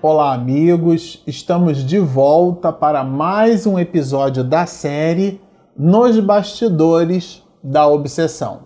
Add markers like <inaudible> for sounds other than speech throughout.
Olá, amigos! Estamos de volta para mais um episódio da série Nos Bastidores da Obsessão.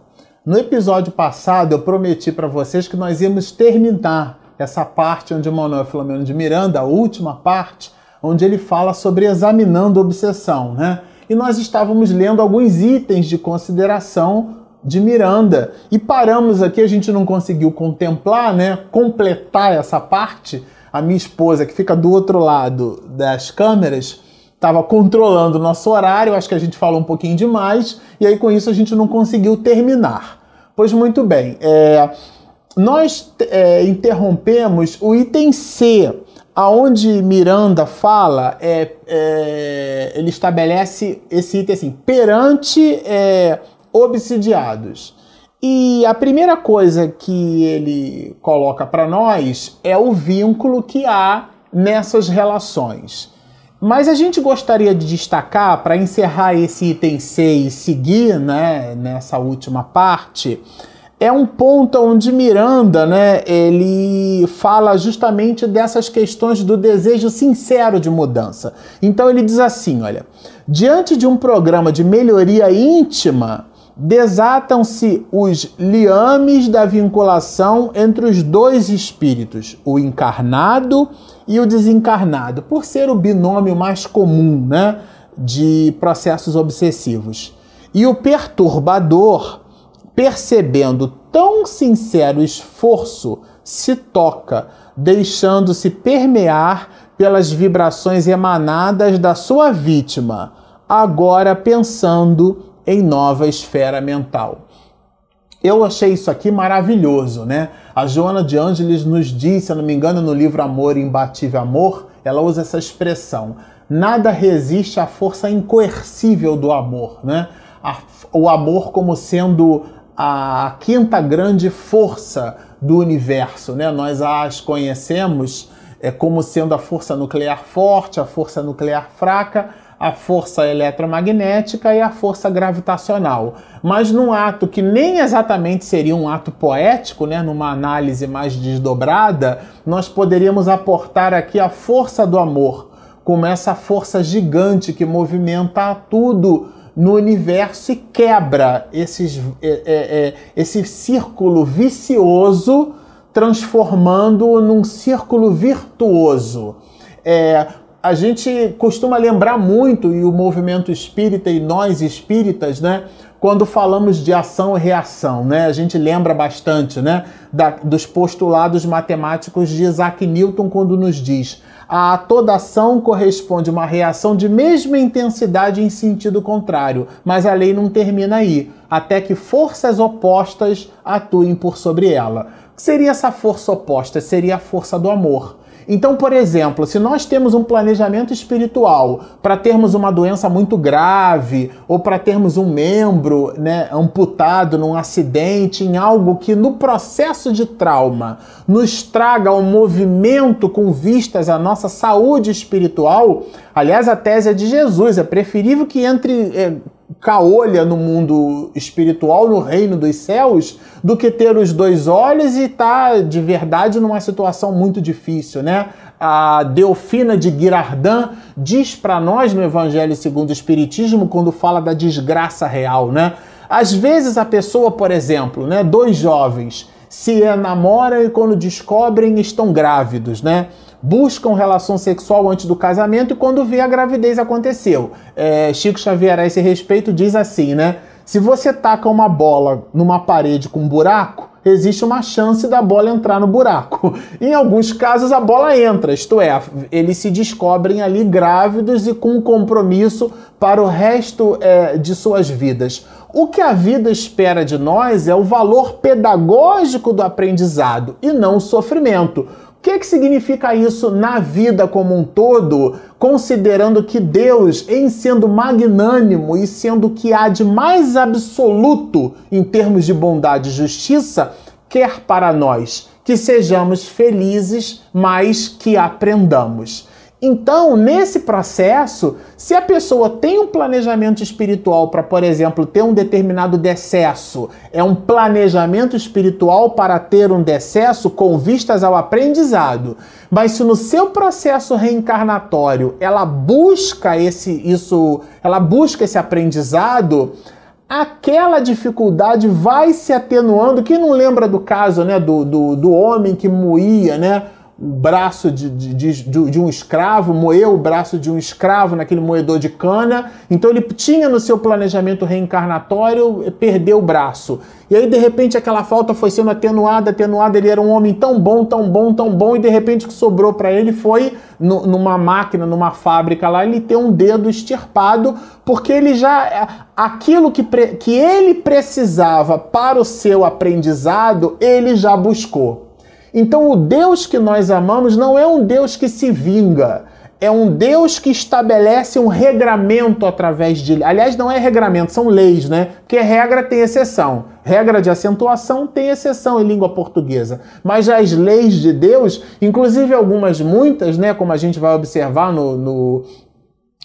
No episódio passado, eu prometi para vocês que nós íamos terminar essa parte onde Manuel Filomeno de Miranda, a última parte, onde ele fala sobre examinando obsessão, né? E nós estávamos lendo alguns itens de consideração de Miranda e paramos aqui, a gente não conseguiu contemplar, né, completar essa parte a minha esposa, que fica do outro lado das câmeras, estava controlando o nosso horário, acho que a gente falou um pouquinho demais, e aí com isso a gente não conseguiu terminar. Pois muito bem, é, nós é, interrompemos o item C, aonde Miranda fala, é, é, ele estabelece esse item assim, perante é, obsidiados. E a primeira coisa que ele coloca para nós é o vínculo que há nessas relações. Mas a gente gostaria de destacar, para encerrar esse item C e seguir né, nessa última parte, é um ponto onde Miranda né, ele fala justamente dessas questões do desejo sincero de mudança. Então ele diz assim: olha, diante de um programa de melhoria íntima, desatam-se os liames da vinculação entre os dois espíritos, o encarnado e o desencarnado, por ser o binômio mais comum né, de processos obsessivos. E o perturbador, percebendo tão sincero esforço, se toca, deixando-se permear pelas vibrações emanadas da sua vítima, agora pensando em nova esfera mental. Eu achei isso aqui maravilhoso, né? A Joana de Ângeles nos diz, se eu não me engano, no livro Amor Imbatível Amor, ela usa essa expressão: nada resiste à força incoercível do amor, né? o amor como sendo a quinta grande força do universo, né? Nós as conhecemos é, como sendo a força nuclear forte, a força nuclear fraca, a força eletromagnética e a força gravitacional. Mas num ato que nem exatamente seria um ato poético, né, numa análise mais desdobrada, nós poderíamos aportar aqui a força do amor, como essa força gigante que movimenta tudo no universo e quebra esses, é, é, é, esse círculo vicioso, transformando num círculo virtuoso. É, a gente costuma lembrar muito, e o movimento espírita e nós espíritas, né? Quando falamos de ação e reação, né? A gente lembra bastante, né? Da, dos postulados matemáticos de Isaac Newton, quando nos diz a toda ação corresponde uma reação de mesma intensidade em sentido contrário, mas a lei não termina aí, até que forças opostas atuem por sobre ela. O que seria essa força oposta? Seria a força do amor. Então, por exemplo, se nós temos um planejamento espiritual para termos uma doença muito grave ou para termos um membro né, amputado num acidente, em algo que no processo de trauma nos traga um movimento com vistas à nossa saúde espiritual, aliás, a tese é de Jesus, é preferível que entre. É, caolha no mundo espiritual, no reino dos céus, do que ter os dois olhos e estar tá, de verdade numa situação muito difícil, né? A Delfina de Girardin diz para nós no Evangelho segundo o Espiritismo quando fala da desgraça real, né? Às vezes a pessoa, por exemplo, né, dois jovens se enamoram e quando descobrem estão grávidos, né? Buscam relação sexual antes do casamento e quando vê a gravidez aconteceu. É, Chico Xavier a esse respeito diz assim, né? Se você taca uma bola numa parede com um buraco, existe uma chance da bola entrar no buraco. <laughs> Em alguns casos, a bola entra, isto é, eles se descobrem ali grávidos e com compromisso para o resto é, de suas vidas. O que a vida espera de nós é o valor pedagógico do aprendizado e não o sofrimento. Que, que significa isso na vida como um todo, considerando que Deus, em sendo magnânimo e sendo o que há de mais absoluto em termos de bondade e justiça, quer para nós que sejamos felizes, mas que aprendamos. Então, nesse processo, se a pessoa tem um planejamento espiritual para, por exemplo, ter um determinado decesso, é um planejamento espiritual para ter um decesso com vistas ao aprendizado. Mas se no seu processo reencarnatório ela busca esse isso, ela busca esse aprendizado, aquela dificuldade vai se atenuando. Quem não lembra do caso, né, do, do, do homem que moía, né? Braço de, de, de, de, um escravo, moeu o braço de um escravo naquele moedor de cana. Então ele tinha no seu planejamento reencarnatório perder o braço. E aí, de repente, aquela falta foi sendo atenuada, atenuada. Ele era um homem tão bom, tão bom, tão bom, e de repente o que sobrou para ele foi no, numa máquina, numa fábrica lá, ele ter um dedo extirpado, porque ele já. aquilo que, que ele precisava para o seu aprendizado, ele já buscou. Então, o Deus que nós amamos não é um Deus que se vinga, é um Deus que estabelece um regramento através de. Aliás, não é regramento, são leis, né? Porque regra tem exceção. Regra de acentuação tem exceção em língua portuguesa. Mas as leis de Deus, inclusive algumas, muitas, né? Como a gente vai observar no, no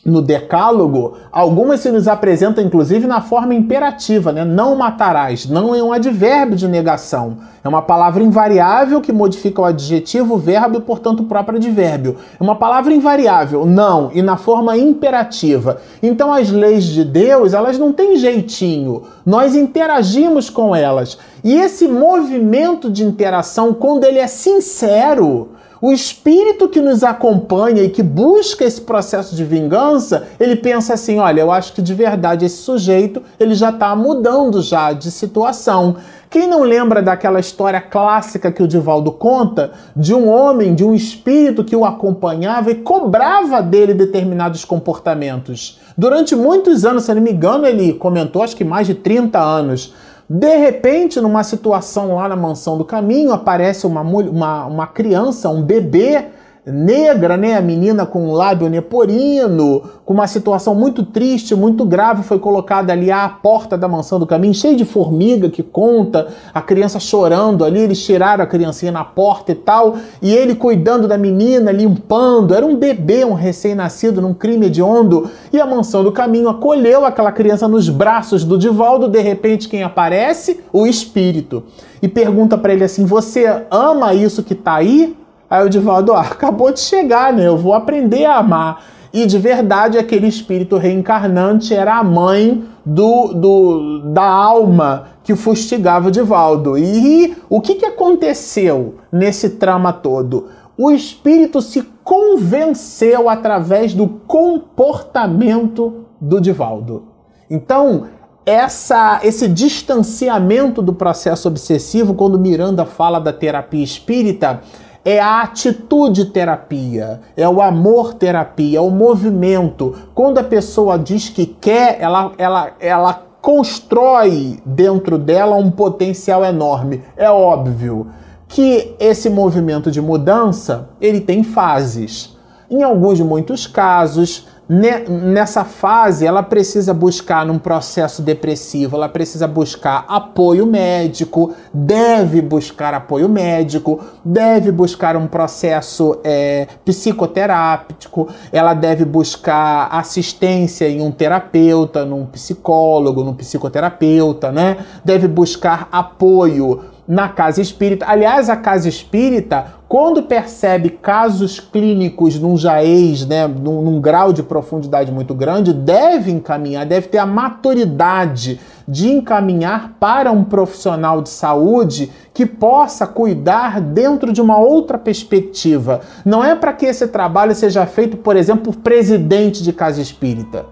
no Decálogo, algumas se nos apresentam inclusive na forma imperativa, né? Não matarás. Não é um advérbio de negação. É uma palavra invariável que modifica o adjetivo, o verbo e, portanto, o próprio advérbio. É uma palavra invariável, não, e na forma imperativa. Então, as leis de Deus, elas não têm jeitinho. Nós interagimos com elas. E esse movimento de interação, quando ele é sincero, o espírito que nos acompanha e que busca esse processo de vingança, ele pensa assim: olha, eu acho que de verdade esse sujeito ele já está mudando já de situação. Quem não lembra daquela história clássica que o Divaldo conta de um homem, de um espírito que o acompanhava e cobrava dele determinados comportamentos? Durante muitos anos, se não me engano, ele comentou, acho que mais de 30 anos. De repente, numa situação lá na mansão do caminho, aparece uma, uma, uma criança, um bebê negra, né? A menina com um lábio neporino, com uma situação muito triste, muito grave, foi colocada ali à porta da mansão do caminho, cheio de formiga que conta, a criança chorando ali, eles tiraram a criancinha na porta e tal, e ele cuidando da menina, limpando, era um bebê, um recém-nascido num crime hediondo, e a mansão do caminho acolheu aquela criança nos braços do Divaldo, de repente quem aparece? O espírito. E pergunta para ele assim: "Você ama isso que tá aí?" Aí o Divaldo, ah, acabou de chegar, né? Eu vou aprender a amar. E de verdade, aquele espírito reencarnante era a mãe do, do da alma que fustigava o Divaldo. E o que, que aconteceu nesse trama todo? O espírito se convenceu através do comportamento do Divaldo. Então, essa, esse distanciamento do processo obsessivo, quando Miranda fala da terapia espírita, é a atitude terapia, é o amor terapia, é o movimento. Quando a pessoa diz que quer, ela, ela, ela constrói dentro dela um potencial enorme. É óbvio que esse movimento de mudança ele tem fases. Em alguns muitos casos, nessa fase, ela precisa buscar num processo depressivo, ela precisa buscar apoio médico, deve buscar apoio médico, deve buscar um processo é, psicoterápico, ela deve buscar assistência em um terapeuta, num psicólogo, num psicoterapeuta, né? Deve buscar apoio na casa espírita. Aliás, a casa espírita, quando percebe casos clínicos num jaez, né, num, num, grau de profundidade muito grande, deve encaminhar, deve ter a maturidade de encaminhar para um profissional de saúde que possa cuidar dentro de uma outra perspectiva. Não é para que esse trabalho seja feito, por exemplo, por presidente de casa espírita.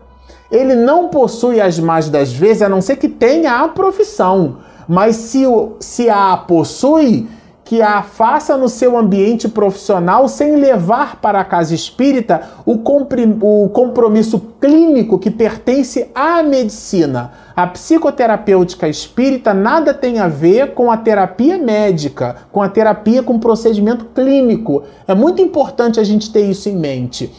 Ele não possui as mais das vezes, a não ser que tenha a profissão. Mas se, se a possui, que a faça no seu ambiente profissional sem levar para a casa espírita o, o compromisso clínico que pertence à medicina. A psicoterapêutica espírita nada tem a ver com a terapia médica, com a terapia com procedimento clínico. É muito importante a gente ter isso em mente.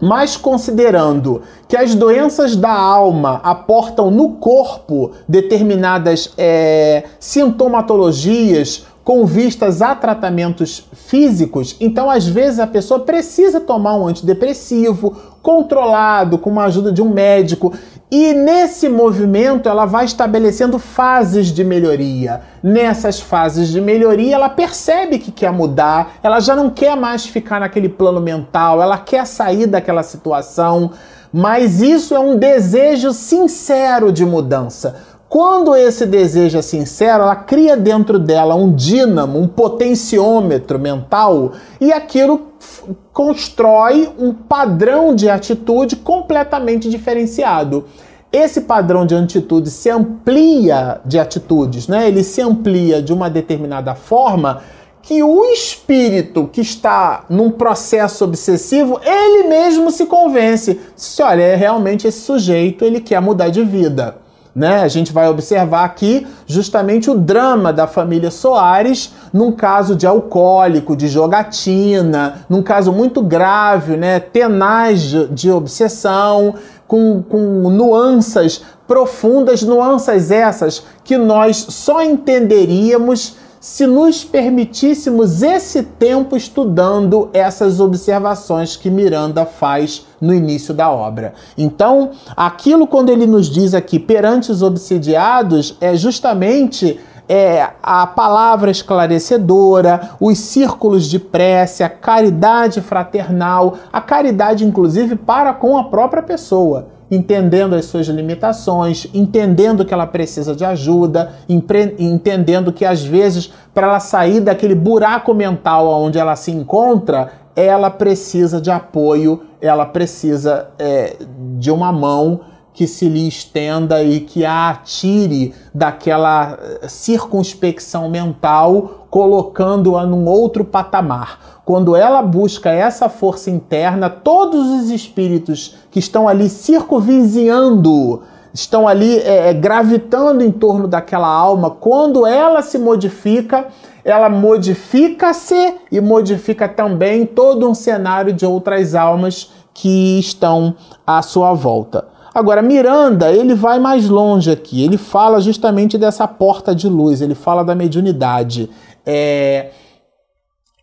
Mas considerando que as doenças da alma aportam no corpo determinadas é, sintomatologias, com vistas a tratamentos físicos, então às vezes a pessoa precisa tomar um antidepressivo controlado com a ajuda de um médico. E nesse movimento ela vai estabelecendo fases de melhoria. Nessas fases de melhoria, ela percebe que quer mudar, ela já não quer mais ficar naquele plano mental, ela quer sair daquela situação, mas isso é um desejo sincero de mudança. Quando esse desejo é sincero, ela cria dentro dela um dínamo, um potenciômetro mental e aquilo constrói um padrão de atitude completamente diferenciado. Esse padrão de atitude se amplia de atitudes, né? Ele se amplia de uma determinada forma que o espírito que está num processo obsessivo, ele mesmo se convence. Se olha, é realmente esse sujeito, ele quer mudar de vida. Né? A gente vai observar aqui justamente o drama da família Soares num caso de alcoólico, de jogatina, num caso muito grave, né? tenaz de, obsessão, com, com nuances profundas, nuances essas que nós só entenderíamos se nos permitíssemos esse tempo estudando essas observações que Miranda faz no início da obra. Então, aquilo quando ele nos diz aqui perante os obsidiados é justamente é, a palavra esclarecedora, os círculos de prece, a caridade fraternal, a caridade inclusive para com a própria pessoa entendendo as suas limitações, entendendo que ela precisa de ajuda, entendendo que às vezes para ela sair daquele buraco mental onde ela se encontra, ela precisa de apoio, ela precisa é, de uma mão que se lhe estenda e que a atire daquela eh, circunspecção mental, colocando-a num outro patamar. Quando ela busca essa força interna, todos os espíritos que estão ali circunvizinhando, estão ali é, gravitando em torno daquela alma, quando ela se modifica, ela modifica-se e modifica também todo um cenário de outras almas que estão à sua volta. Agora, Miranda, ele vai mais longe aqui. Ele fala justamente dessa porta de luz, ele fala da mediunidade. É,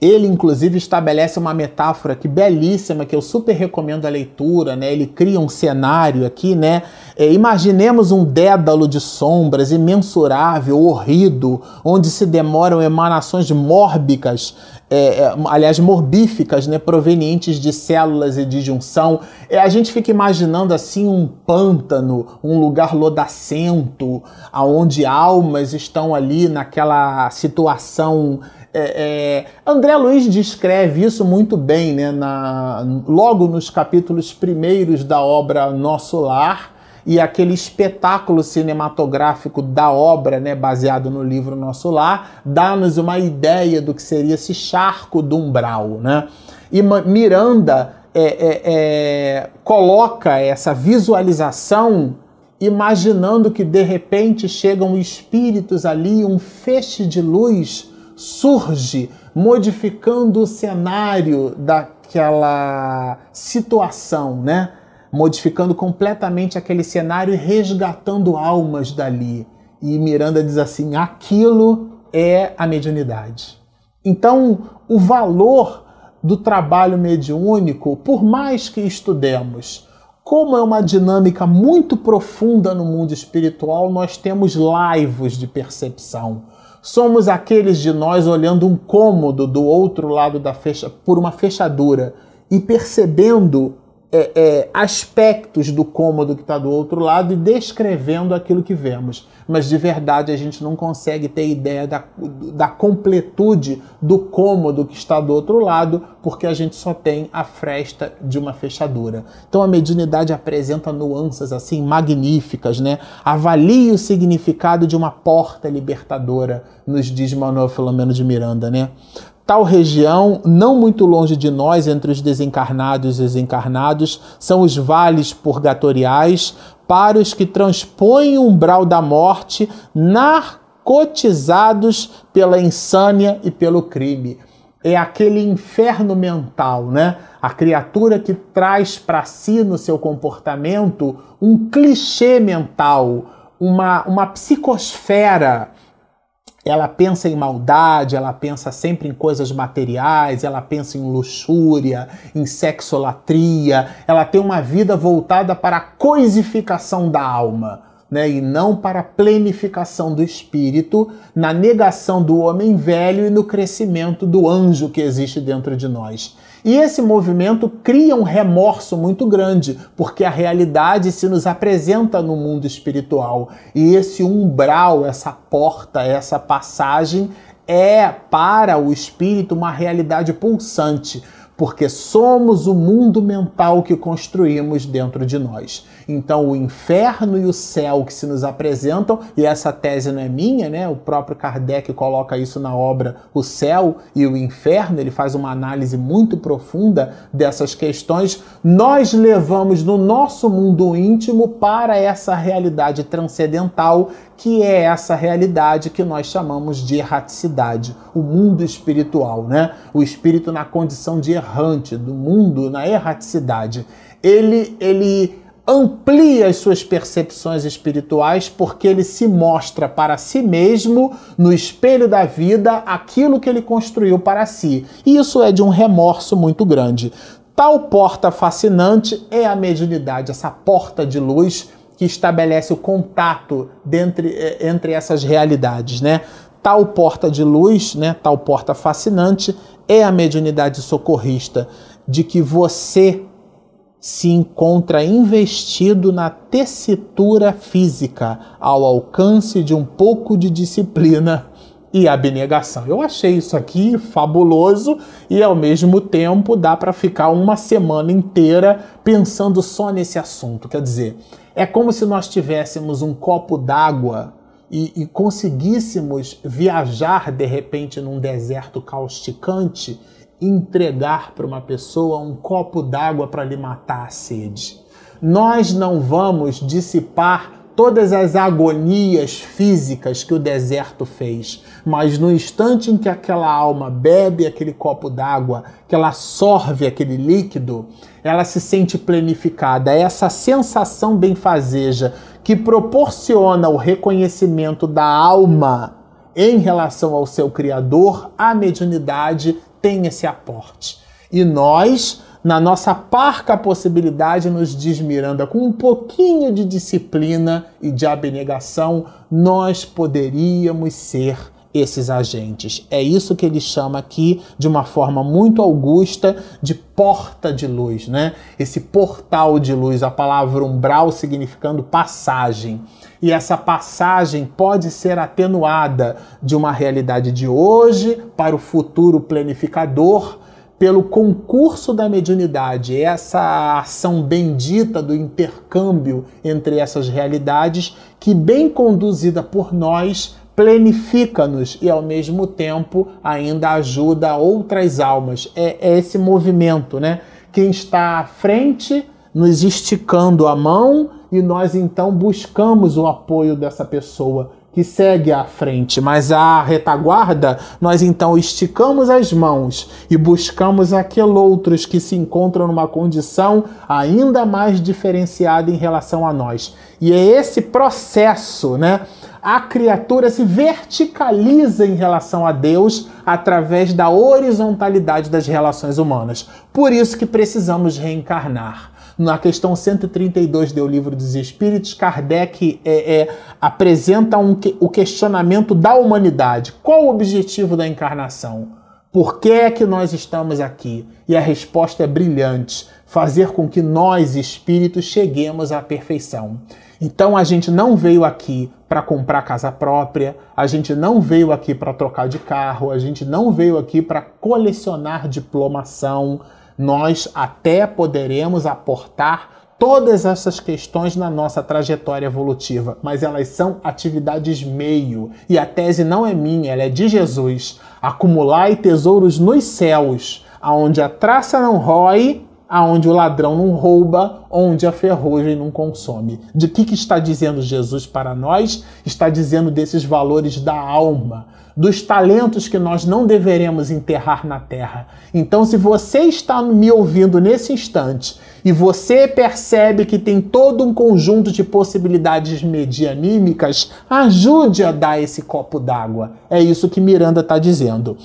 ele, inclusive, estabelece uma metáfora que belíssima, que eu super recomendo a leitura, né? Ele cria um cenário aqui, né? É, imaginemos um dédalo de sombras imensurável, horrido, onde se demoram emanações mórbicas, é, é, aliás, morbíficas, né? Provenientes de células e de junção. É, a gente fica imaginando assim um pântano, um lugar lodacento, aonde almas estão ali naquela situação é, é, André Luiz descreve isso muito bem, né, na, logo nos capítulos primeiros da obra Nosso Lar e aquele espetáculo cinematográfico da obra, né, baseado no livro Nosso Lar, dá-nos uma ideia do que seria esse charco do umbral. Né? E Miranda é, é, é coloca essa visualização imaginando que de repente chegam espíritos ali, um feixe de luz surge modificando o cenário daquela situação, né? Modificando completamente aquele cenário e resgatando almas dali. E Miranda diz assim: aquilo é a mediunidade. Então, o valor do trabalho mediúnico, por mais que estudemos, como é uma dinâmica muito profunda no mundo espiritual, nós temos laivos de percepção Somos aqueles de nós olhando um cômodo do outro lado da fecha por uma fechadura e percebendo é, é, aspectos do cômodo que está do outro lado e descrevendo aquilo que vemos. Mas de verdade a gente não consegue ter ideia da, da completude do cômodo que está do outro lado, porque a gente só tem a fresta de uma fechadura. Então a mediunidade apresenta nuances assim magníficas, né? Avalie o significado de uma porta libertadora, nos diz Manuel Filomeno de Miranda, né? Tal região, não muito longe de nós, entre os desencarnados e os encarnados, são os vales purgatoriais para os que transpõem o umbral da morte, narcotizados pela insânia e pelo crime. É aquele inferno mental, né? A criatura que traz para si no seu comportamento um clichê mental, uma, uma psicosfera ela pensa em maldade, ela pensa sempre em coisas materiais, ela pensa em luxúria, em sexolatria, ela tem uma vida voltada para a coisificação da alma. Né, e não para a plenificação do espírito, na negação do homem velho e no crescimento do anjo que existe dentro de nós. E esse movimento cria um remorso muito grande, porque a realidade se nos apresenta no mundo espiritual. E esse umbral, essa porta, essa passagem é para o espírito uma realidade pulsante porque somos o mundo mental que construímos dentro de nós. Então, o inferno e o céu que se nos apresentam, e essa tese não é minha, né? O próprio Kardec coloca isso na obra O Céu e o Inferno, ele faz uma análise muito profunda dessas questões. Nós levamos no nosso mundo íntimo para essa realidade transcendental que é essa realidade que nós chamamos de erraticidade, o mundo espiritual, né? O espírito na condição de errante, do mundo na erraticidade. Ele, ele amplia as suas percepções espirituais porque ele se mostra para si mesmo, no espelho da vida, aquilo que ele construiu para si. E isso é de um remorso muito grande. Tal porta fascinante é a mediunidade, essa porta de luz que estabelece o contato dentre, eh, entre essas realidades, né? Tal porta de luz, né, tal porta fascinante é a mediunidade socorrista, de que você se encontra investido na tessitura física, ao alcance de um pouco de disciplina e abnegação. Eu achei isso aqui fabuloso e ao mesmo tempo dá para ficar uma semana inteira pensando só nesse assunto. Quer dizer, é como se nós tivéssemos um copo d'água e, e, conseguíssemos viajar de repente num deserto causticante entregar para uma pessoa um copo d'água para lhe matar a sede. Nós não vamos dissipar todas as agonias físicas que o deserto fez, mas no instante em que aquela alma bebe aquele copo d'água, que ela sorve aquele líquido, ela se sente plenificada. É essa sensação benfazeja que proporciona o reconhecimento da alma em relação ao seu Criador, a mediunidade tem esse aporte. E nós, na nossa parca possibilidade, nos desmiranda com um pouquinho de disciplina e de abnegação, nós poderíamos ser esses agentes. É isso que ele chama aqui, de uma forma muito augusta, de porta de luz, né? Esse portal de luz, a palavra umbral significando passagem. E essa passagem pode ser atenuada de uma realidade de hoje para o futuro planificador pelo concurso da mediunidade, essa ação bendita do intercâmbio entre essas realidades, que, bem conduzida por nós, plenifica-nos e ao mesmo tempo ainda ajuda outras almas. É, é, esse movimento, né? Quem está à frente nos esticando a mão e nós então buscamos o apoio dessa pessoa que segue à frente, mas a retaguarda, nós então esticamos as mãos e buscamos aqueles outros que se encontram numa condição ainda mais diferenciada em relação a nós. E é esse processo, né? A criatura se verticaliza em relação a Deus através da horizontalidade das relações humanas. Por isso que precisamos reencarnar. Na questão 132 do Livro dos Espíritos, Kardec é, é, apresenta um, o questionamento da humanidade. Qual o objetivo da encarnação? Por que é que nós estamos aqui? E a resposta é brilhante: fazer com que nós, espíritos, cheguemos à perfeição. Então a gente não veio aqui para comprar casa própria, a gente não veio aqui para trocar de carro, a gente não veio aqui para colecionar diplomação, nós até poderemos aportar todas essas questões na nossa trajetória evolutiva, mas elas são atividades meio. E a tese não é minha, ela é de Jesus. Acumulai tesouros nos céus, aonde a traça não rói, aonde o ladrão não rouba, onde a ferrugem não consome. De que, que está dizendo Jesus para nós? Está dizendo desses valores da alma, dos talentos que nós não deveremos enterrar na terra. Então, se você está me ouvindo nesse instante e você percebe que tem todo um conjunto de possibilidades medianímicas, ajude a dar esse copo d'água. É isso que Miranda está dizendo.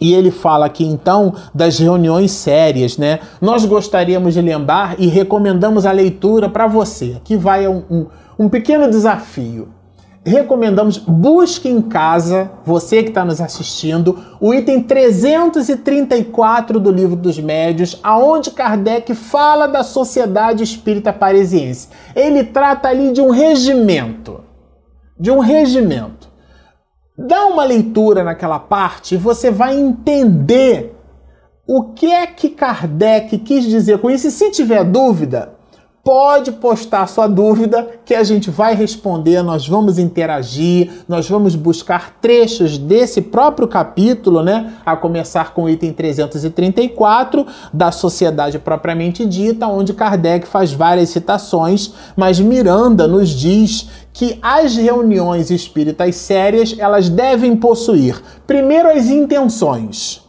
E ele fala aqui então das reuniões sérias, né? Nós gostaríamos de lembrar e recomendamos a leitura para você. Aqui vai um, um, um, pequeno desafio. Recomendamos, busque em casa, você que está nos assistindo, o item 334 do Livro dos Médios, aonde Kardec fala da Sociedade Espírita Parisiense. Ele trata ali de um regimento. De um regimento. Dá uma leitura naquela parte e você vai entender o que é que Kardec quis dizer com isso. E se tiver dúvida, pode postar sua dúvida que a gente vai responder, nós vamos interagir, nós vamos buscar trechos desse próprio capítulo, né? A começar com o item 334 da Sociedade propriamente dita, onde Kardec faz várias citações, mas Miranda nos diz que as reuniões espíritas sérias elas devem possuir primeiro as intenções.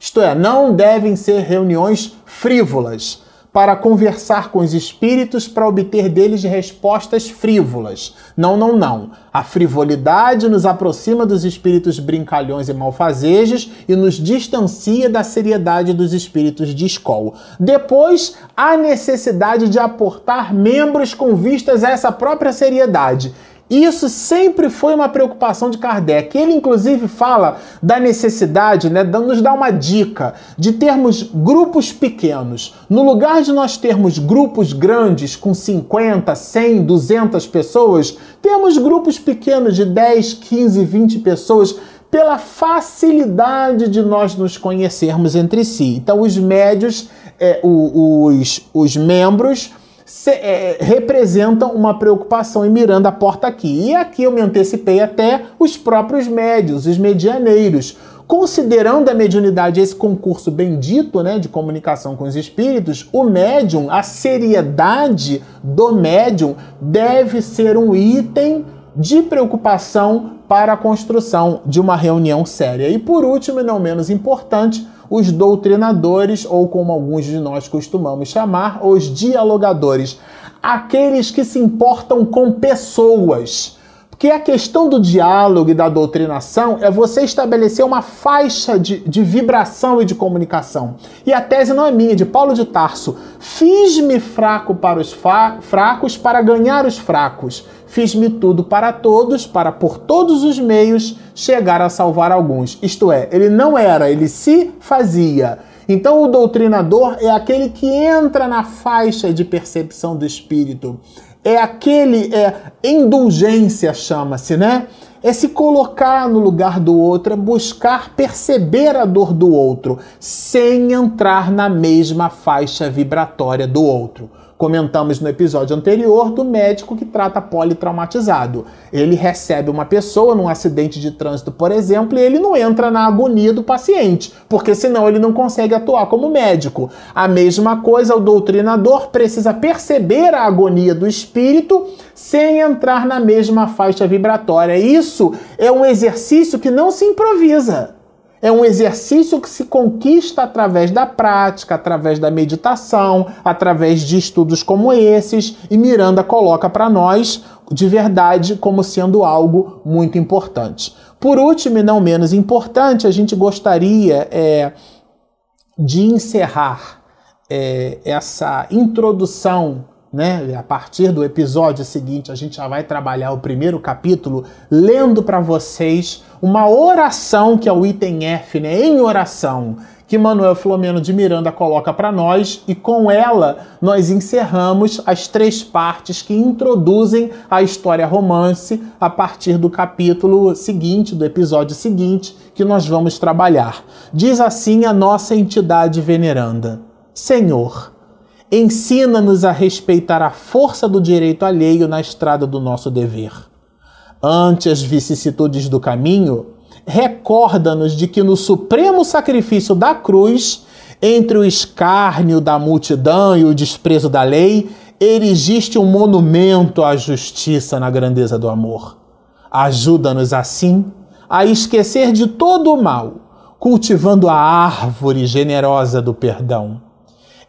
Isto é, não devem ser reuniões frívolas para conversar com os espíritos para obter deles respostas frívolas. Não, não, não. A frivolidade nos aproxima dos espíritos brincalhões e malfazejos e nos distancia da seriedade dos espíritos de escola. Depois, a necessidade de aportar membros com vistas a essa própria seriedade isso sempre foi uma preocupação de Kardec. Ele, inclusive, fala da necessidade, né, nos dá uma dica de termos grupos pequenos. No lugar de nós termos grupos grandes com 50, 100, 200 pessoas, temos grupos pequenos de 10, 15, 20 pessoas pela facilidade de nós nos conhecermos entre si. Então, os médios, é, os, os membros se, é, representam uma preocupação e Miranda aporta aqui. E aqui eu me antecipei até os próprios médios, os medianeiros. Considerando a mediunidade esse concurso bendito né, de comunicação com os espíritos, o médium, a seriedade do médium deve ser um item de preocupação para a construção de uma reunião séria. E por último, e não menos importante, os doutrinadores, ou como alguns de nós costumamos chamar, os dialogadores, aqueles que se importam com pessoas. Porque a questão do diálogo e da doutrinação é você estabelecer uma faixa de, de vibração e de comunicação. E a tese não é minha, é de Paulo de Tarso. Fiz-me fraco para os fracos para ganhar os fracos. Fiz-me tudo para todos, para por todos os meios chegar a salvar alguns. Isto é, ele não era, ele se fazia. Então o doutrinador é aquele que entra na faixa de percepção do espírito. É aquele, é indulgência chama-se, né? É se colocar no lugar do outro, é buscar perceber a dor do outro, sem entrar na mesma faixa vibratória do outro comentamos no episódio anterior do médico que trata politraumatizado. Ele recebe uma pessoa num acidente de trânsito, por exemplo, e ele não entra na agonia do paciente, porque senão ele não consegue atuar como médico. A mesma coisa, o doutrinador precisa perceber a agonia do espírito sem entrar na mesma faixa vibratória. Isso é um exercício que não se improvisa. É um exercício que se conquista através da prática, através da meditação, através de estudos como esses, e Miranda coloca para nós de verdade como sendo algo muito importante. Por último, e não menos importante, a gente gostaria é, de encerrar é, essa introdução né? A partir do episódio seguinte, a gente já vai trabalhar o primeiro capítulo lendo para vocês uma oração que é o item F, né? Em oração, que Manuel Filomeno de Miranda coloca para nós e com ela nós encerramos as três partes que introduzem a história romance a partir do capítulo seguinte, do episódio seguinte, que nós vamos trabalhar. Diz assim a nossa entidade veneranda: Senhor, Ensina-nos a respeitar a força do direito alheio na estrada do nosso dever. Ante as vicissitudes do caminho, recorda-nos de que no supremo sacrifício da cruz Entre o escárnio da multidão e o desprezo da lei, erigiste um monumento à justiça na grandeza do amor. Ajuda-nos assim a esquecer de todo o mal, cultivando a árvore generosa do perdão.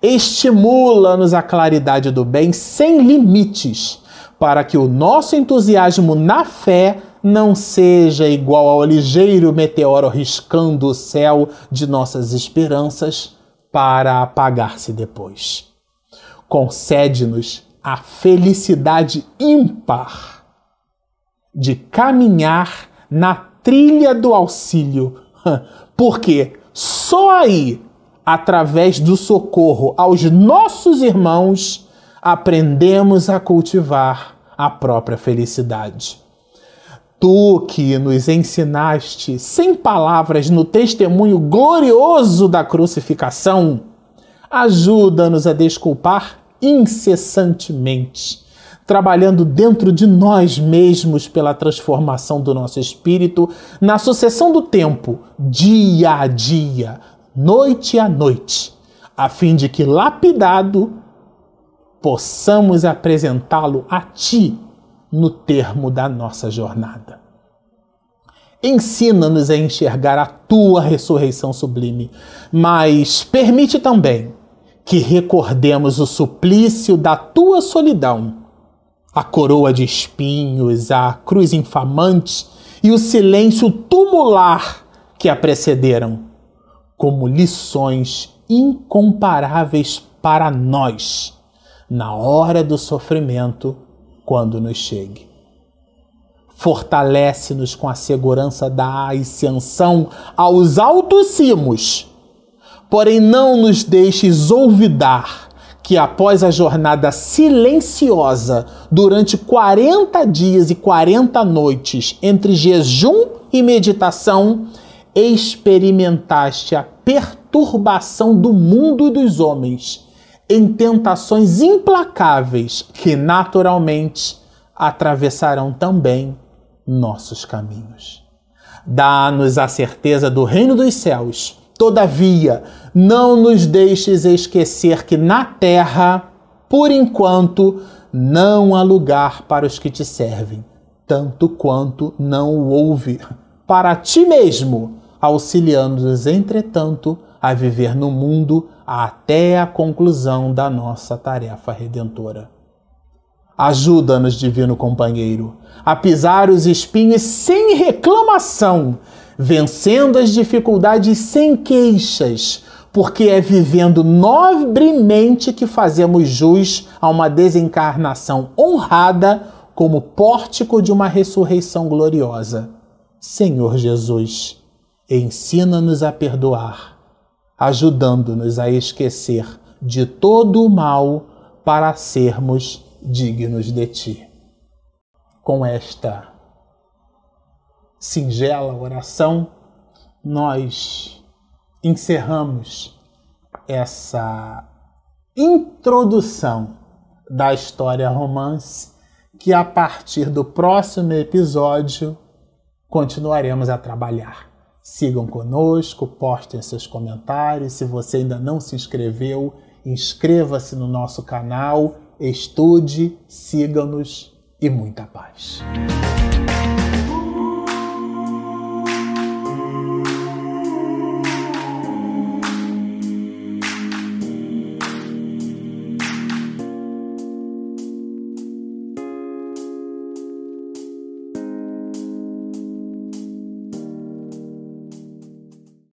Estimula-nos a claridade do bem sem limites, para que o nosso entusiasmo na fé não seja igual ao ligeiro meteoro riscando o céu de nossas esperanças para apagar-se depois. Concede-nos a felicidade ímpar de caminhar na trilha do auxílio, <laughs> porque só aí, através do socorro aos nossos irmãos, aprendemos a cultivar a própria felicidade. Tu que nos ensinaste sem palavras no testemunho glorioso da crucificação, ajuda-nos a desculpar incessantemente, trabalhando dentro de nós mesmos pela transformação do nosso espírito na sucessão do tempo, dia a dia, noite a noite, a fim de que, lapidado, possamos apresentá-lo a Ti no termo da nossa jornada. Ensina-nos a enxergar a tua ressurreição sublime, mas permite também que recordemos o suplício da tua solidão, a coroa de espinhos, a cruz infamante e o silêncio tumular que a precederam, como lições incomparáveis para nós na hora do sofrimento quando nos chegue. Fortalece-nos com a segurança da ascensão aos altos cimos, porém não nos deixes olvidar que após a jornada silenciosa durante 40 dias e 40 noites entre jejum e meditação, experimentaste a perturbação do mundo e dos homens em tentações implacáveis que naturalmente atravessarão também nossos caminhos. Dá-nos a certeza do reino dos céus. Todavia, não nos deixes esquecer que na terra, por enquanto, não há lugar para os que te servem, tanto quanto não o houve para ti mesmo, auxiliando-nos, entretanto, a viver no mundo até a conclusão da nossa tarefa redentora. Ajuda-nos, divino companheiro, a pisar os espinhos sem reclamação, vencendo as dificuldades sem queixas, porque é vivendo nobremente que fazemos jus a uma desencarnação honrada como pórtico de uma ressurreição gloriosa. Senhor Jesus, ensina-nos a perdoar ajudando-nos a esquecer de todo o mal para sermos dignos de Ti. Com esta singela oração, nós encerramos essa introdução da história romance que a partir do próximo episódio continuaremos a trabalhar. Sigam conosco, postem seus comentários. Se você ainda não se inscreveu, inscreva-se no nosso canal, estude, siga-nos e muita paz.